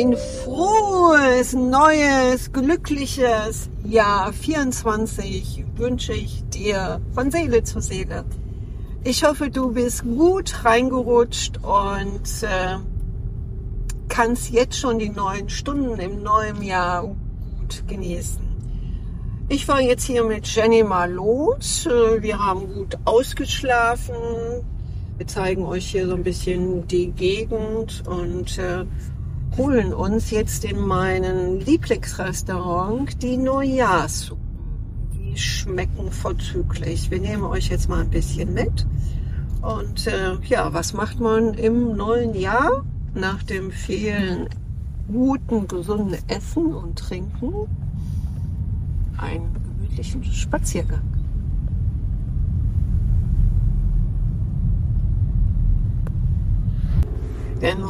ein frohes, neues, glückliches Jahr 24 wünsche ich dir von Seele zu Seele. Ich hoffe, du bist gut reingerutscht und äh, kannst jetzt schon die neuen Stunden im neuen Jahr gut genießen. Ich fahre jetzt hier mit Jenny mal los. Äh, wir haben gut ausgeschlafen. Wir zeigen euch hier so ein bisschen die Gegend und äh, holen uns jetzt in meinen Lieblingsrestaurant die Neujahrssuppen. Die schmecken vorzüglich. Wir nehmen euch jetzt mal ein bisschen mit. Und äh, ja, was macht man im neuen Jahr nach dem vielen guten, gesunden Essen und Trinken? Einen gemütlichen Spaziergang. Denn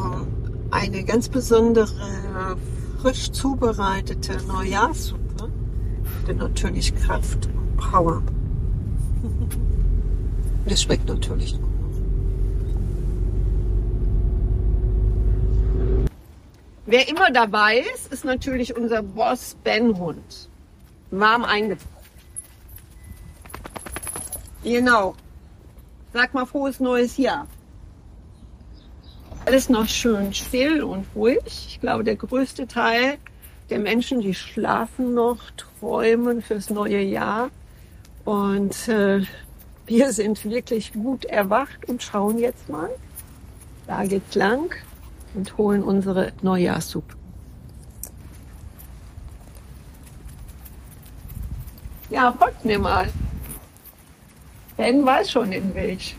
eine ganz besondere, frisch zubereitete Neujahrssuppe hat natürlich Kraft und Power. Das schmeckt natürlich gut. Wer immer dabei ist, ist natürlich unser Boss Ben Hund. Warm eingepackt. Genau. Sag mal frohes neues Jahr alles noch schön still und ruhig. Ich glaube, der größte Teil der Menschen, die schlafen noch, träumen fürs neue Jahr. Und äh, wir sind wirklich gut erwacht und schauen jetzt mal. Da geht's lang und holen unsere Neujahrssuppe. Ja, folgt mir mal. Ben weiß schon den Weg.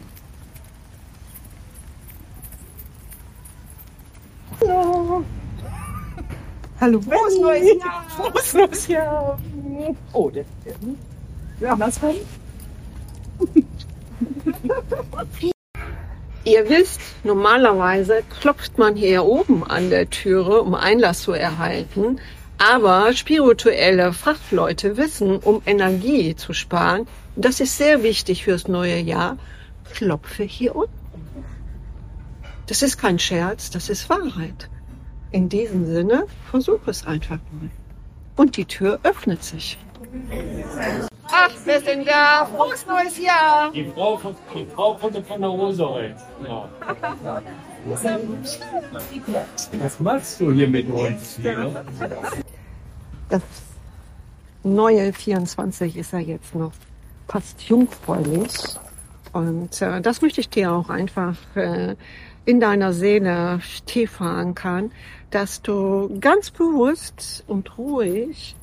Hallo. Hallo, Frohes neues Jahr. Frohes neues Jahr. Oh, der, der. Ja, was denn? Ihr wisst, normalerweise klopft man hier oben an der Türe, um Einlass zu erhalten. Aber spirituelle Fachleute wissen, um Energie zu sparen, das ist sehr wichtig fürs neue Jahr, klopfe hier unten. Das ist kein Scherz, das ist Wahrheit. In diesem Sinne, versuch es einfach mal. Und die Tür öffnet sich. Ach, wir sind da. Frohes neues Jahr. Die Frau von, die Frau von der Rose ja. Was machst du hier mit uns? Hier? Das neue 24 ist ja jetzt noch fast jungfräulich. Und äh, das möchte ich dir auch einfach äh, in deiner Seele tief verankern, dass du ganz bewusst und ruhig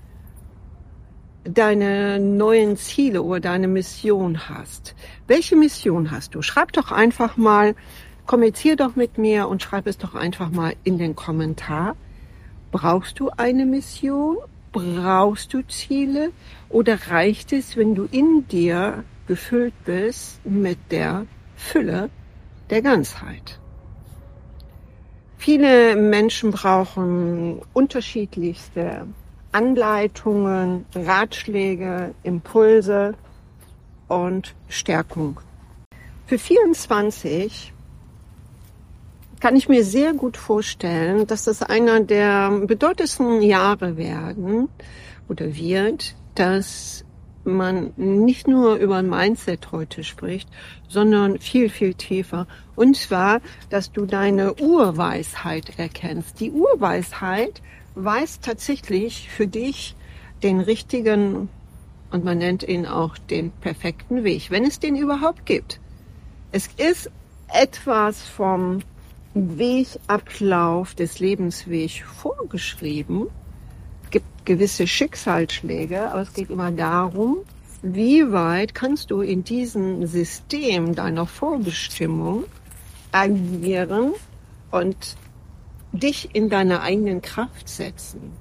deine neuen Ziele oder deine Mission hast. Welche Mission hast du? Schreib doch einfach mal, kommunizier doch mit mir und schreib es doch einfach mal in den Kommentar. Brauchst du eine Mission? Brauchst du Ziele? Oder reicht es, wenn du in dir gefüllt bist mit der Fülle der Ganzheit? Viele Menschen brauchen unterschiedlichste Anleitungen, Ratschläge, Impulse und Stärkung. Für 24 kann ich mir sehr gut vorstellen, dass das einer der bedeutendsten Jahre werden oder wird, dass man nicht nur über ein Mindset heute spricht, sondern viel, viel tiefer. Und zwar, dass du deine Urweisheit erkennst. Die Urweisheit weiß tatsächlich für dich den richtigen, und man nennt ihn auch den perfekten Weg, wenn es den überhaupt gibt. Es ist etwas vom Wegablauf des Lebenswegs vorgeschrieben, gibt gewisse Schicksalsschläge, aber es geht immer darum, wie weit kannst du in diesem System deiner Vorbestimmung agieren und dich in deiner eigenen Kraft setzen,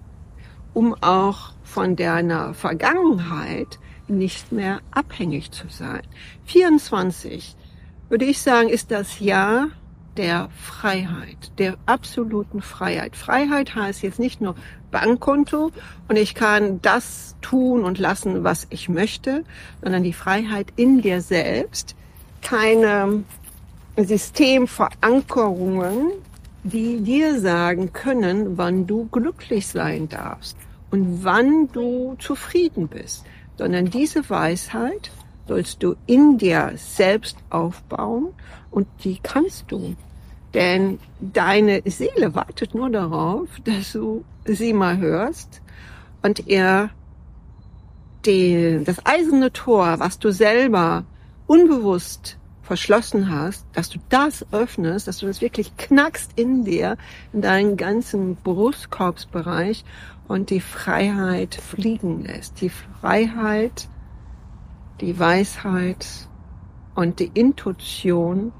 um auch von deiner Vergangenheit nicht mehr abhängig zu sein. 24 würde ich sagen, ist das Jahr der Freiheit, der absoluten Freiheit. Freiheit heißt jetzt nicht nur Bankkonto und ich kann das tun und lassen, was ich möchte, sondern die Freiheit in dir selbst, keine Systemverankerungen, die dir sagen können, wann du glücklich sein darfst und wann du zufrieden bist, sondern diese Weisheit sollst du in dir selbst aufbauen und die kannst du. Denn deine Seele wartet nur darauf, dass du sie mal hörst und er die, das eiserne Tor, was du selber unbewusst verschlossen hast, dass du das öffnest, dass du das wirklich knackst in dir, in deinen ganzen Brustkorbsbereich und die Freiheit fliegen lässt. Die Freiheit, die Weisheit und die Intuition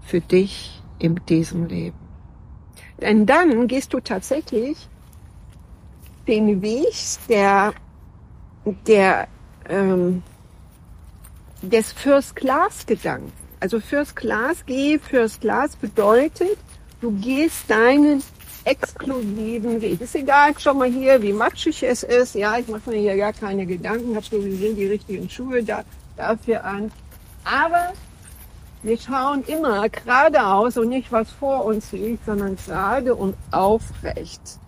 für dich in diesem Leben. Denn dann gehst du tatsächlich den Weg der, der ähm, des First Class Gedanken. Also First Class, geh First Class bedeutet, du gehst deinen exklusiven Weg. Ist egal, schau mal hier, wie matschig es ist. Ja, ich mache mir hier gar keine Gedanken, habe sowieso die richtigen Schuhe da, dafür an. Aber wir schauen immer geradeaus und nicht was vor uns liegt, sondern gerade und aufrecht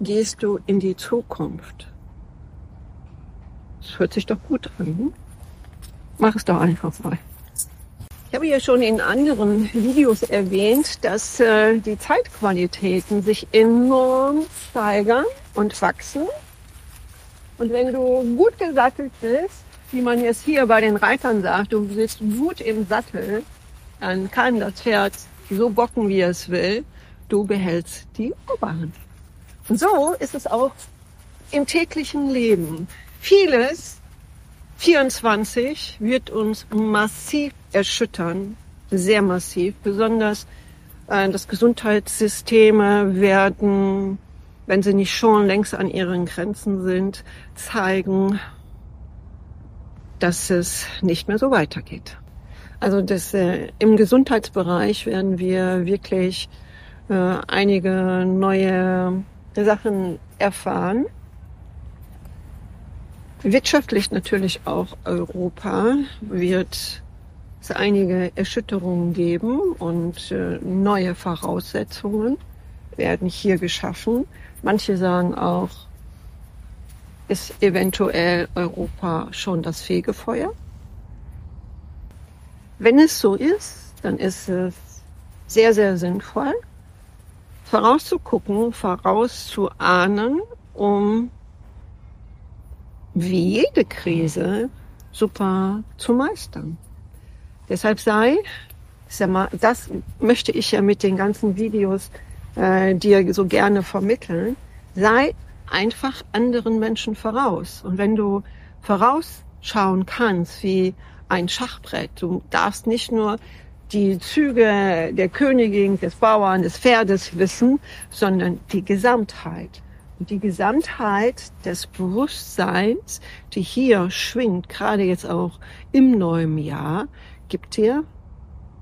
gehst du in die Zukunft. Das hört sich doch gut an. Hm? Mach es doch einfach mal. Ich habe ja schon in anderen Videos erwähnt, dass äh, die Zeitqualitäten sich enorm steigern und wachsen. Und wenn du gut gesattelt bist, wie man jetzt hier bei den Reitern sagt, du sitzt gut im Sattel, dann kann das Pferd so bocken, wie es will. Du behältst die Oberhand. Und so ist es auch im täglichen Leben. Vieles 24 wird uns massiv erschüttern, sehr massiv. Besonders äh, das Gesundheitssysteme werden, wenn sie nicht schon längst an ihren Grenzen sind, zeigen, dass es nicht mehr so weitergeht. Also das, äh, im Gesundheitsbereich werden wir wirklich äh, einige neue Sachen erfahren Wirtschaftlich natürlich auch Europa wird es einige Erschütterungen geben und äh, neue Voraussetzungen werden hier geschaffen. Manche sagen auch, ist eventuell Europa schon das Fegefeuer. Wenn es so ist, dann ist es sehr, sehr sinnvoll, vorauszugucken, vorauszuahnen, um wie jede Krise super zu meistern. Deshalb sei, das möchte ich ja mit den ganzen Videos äh, dir so gerne vermitteln, sei einfach anderen Menschen voraus. Und wenn du vorausschauen kannst, wie ein Schachbrett, du darfst nicht nur die Züge der Königin, des Bauern, des Pferdes wissen, sondern die Gesamtheit. Und die Gesamtheit des Bewusstseins, die hier schwingt, gerade jetzt auch im neuen Jahr, gibt dir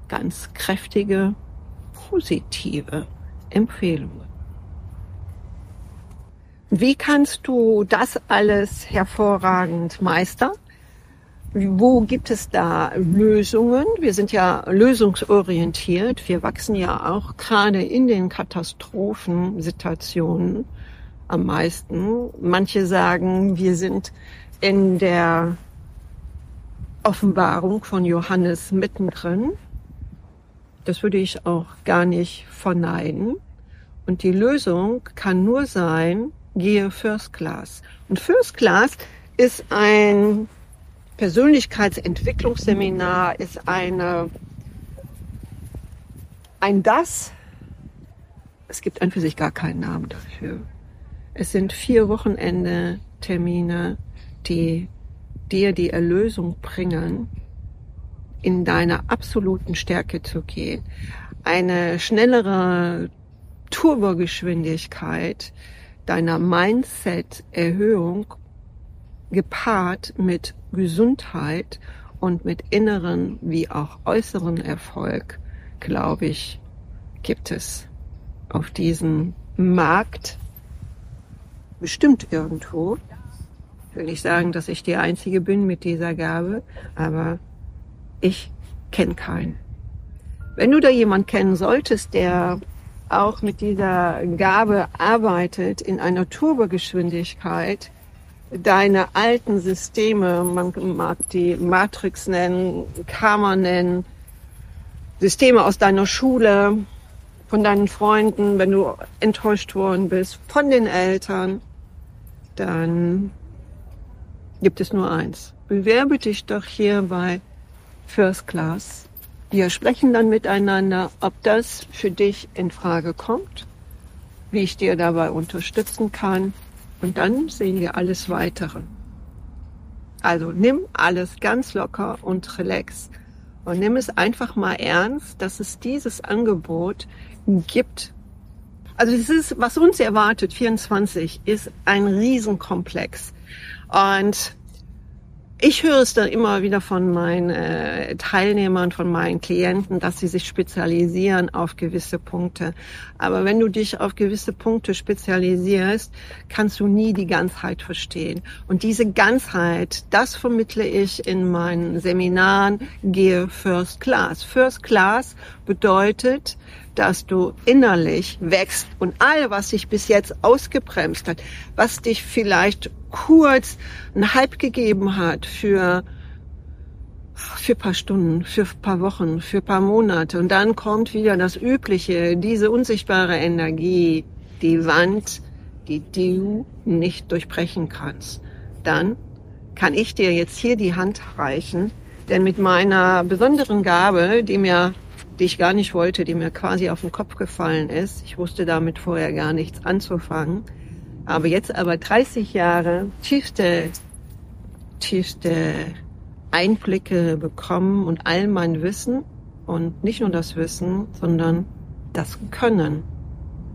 ganz kräftige, positive Empfehlungen. Wie kannst du das alles hervorragend meistern? Wo gibt es da Lösungen? Wir sind ja lösungsorientiert. Wir wachsen ja auch gerade in den Katastrophensituationen am meisten. Manche sagen, wir sind in der Offenbarung von Johannes mittendrin. Das würde ich auch gar nicht verneinen. Und die Lösung kann nur sein, gehe First Class. Und First Class ist ein Persönlichkeitsentwicklungsseminar, ist eine, ein das. Es gibt an für sich gar keinen Namen dafür. Es sind vier Wochenende Termine, die dir die Erlösung bringen, in deiner absoluten Stärke zu gehen. Eine schnellere Turbogeschwindigkeit deiner Mindset-Erhöhung gepaart mit Gesundheit und mit inneren wie auch äußeren Erfolg, glaube ich, gibt es auf diesem Markt bestimmt irgendwo. Ich will nicht sagen, dass ich die Einzige bin mit dieser Gabe, aber ich kenne keinen. Wenn du da jemand kennen solltest, der auch mit dieser Gabe arbeitet in einer Turbogeschwindigkeit, deine alten Systeme, man mag die Matrix nennen, Karma nennen, Systeme aus deiner Schule, von deinen Freunden, wenn du enttäuscht worden bist, von den Eltern, dann gibt es nur eins. Bewerbe dich doch hier bei First Class. Wir sprechen dann miteinander, ob das für dich in Frage kommt, wie ich dir dabei unterstützen kann und dann sehen wir alles weitere. Also nimm alles ganz locker und relax und nimm es einfach mal ernst, dass es dieses Angebot gibt. Also das ist, was uns erwartet, 24, ist ein Riesenkomplex. Und ich höre es dann immer wieder von meinen äh, Teilnehmern, von meinen Klienten, dass sie sich spezialisieren auf gewisse Punkte. Aber wenn du dich auf gewisse Punkte spezialisierst, kannst du nie die Ganzheit verstehen. Und diese Ganzheit, das vermittle ich in meinen Seminaren, gehe First Class. First Class bedeutet, dass du innerlich wächst und all, was sich bis jetzt ausgebremst hat, was dich vielleicht kurz einen Hype gegeben hat für für paar Stunden, für paar Wochen, für paar Monate und dann kommt wieder das Übliche, diese unsichtbare Energie, die Wand, die du nicht durchbrechen kannst. Dann kann ich dir jetzt hier die Hand reichen, denn mit meiner besonderen Gabe, die mir die ich gar nicht wollte, die mir quasi auf den Kopf gefallen ist. Ich wusste damit vorher gar nichts anzufangen. Aber jetzt aber 30 Jahre tiefste, tiefste Einblicke bekommen und all mein Wissen und nicht nur das Wissen, sondern das Können,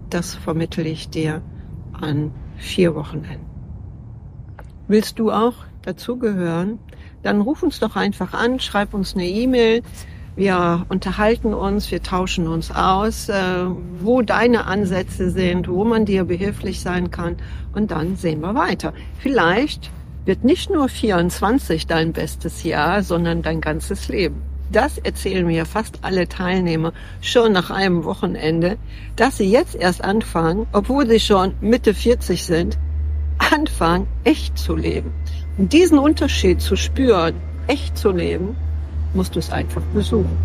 das vermittel ich dir an vier Wochenenden. Willst du auch dazugehören? Dann ruf uns doch einfach an, schreib uns eine E-Mail. Wir unterhalten uns, wir tauschen uns aus, äh, wo deine Ansätze sind, wo man dir behilflich sein kann und dann sehen wir weiter. Vielleicht wird nicht nur 24 dein bestes Jahr, sondern dein ganzes Leben. Das erzählen mir fast alle Teilnehmer schon nach einem Wochenende, dass sie jetzt erst anfangen, obwohl sie schon Mitte 40 sind, anfangen, echt zu leben. Und diesen Unterschied zu spüren, echt zu leben, musst du es einfach besuchen.